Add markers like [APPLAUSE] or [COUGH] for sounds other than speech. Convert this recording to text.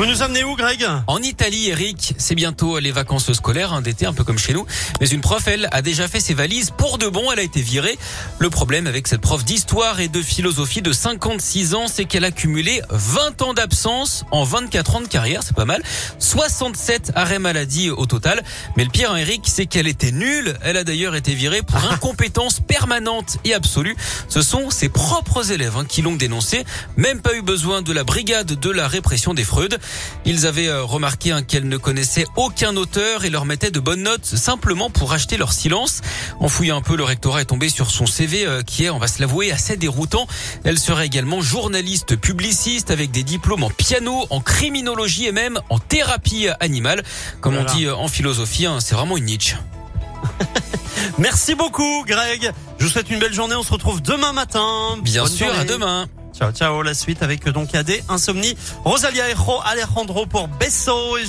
Vous nous amenez où, Greg En Italie, Eric, c'est bientôt les vacances scolaires hein, d'été, un peu comme chez nous. Mais une prof, elle, a déjà fait ses valises pour de bon. Elle a été virée. Le problème avec cette prof d'histoire et de philosophie de 56 ans, c'est qu'elle a cumulé 20 ans d'absence en 24 ans de carrière. C'est pas mal. 67 arrêts maladie au total. Mais le pire, hein, Eric, c'est qu'elle était nulle. Elle a d'ailleurs été virée pour [LAUGHS] incompétence permanente et absolue. Ce sont ses propres élèves hein, qui l'ont dénoncé. Même pas eu besoin de la brigade de la répression des fraudes. Ils avaient euh, remarqué hein, qu'elle ne connaissait aucun auteur et leur mettait de bonnes notes simplement pour acheter leur silence. En fouillant un peu, le rectorat est tombé sur son CV euh, qui est, on va se l'avouer, assez déroutant. Elle serait également journaliste publiciste avec des diplômes en piano, en criminologie et même en thérapie animale. Comme on dit euh, en philosophie, hein, c'est vraiment une niche. [LAUGHS] Merci beaucoup, Greg. Je vous souhaite une belle journée. On se retrouve demain matin. Bien Bonne sûr, à demain. Ciao, ciao. La suite avec euh, donc AD, Insomnie, Rosalia Ejo, Alejandro pour Besso. Et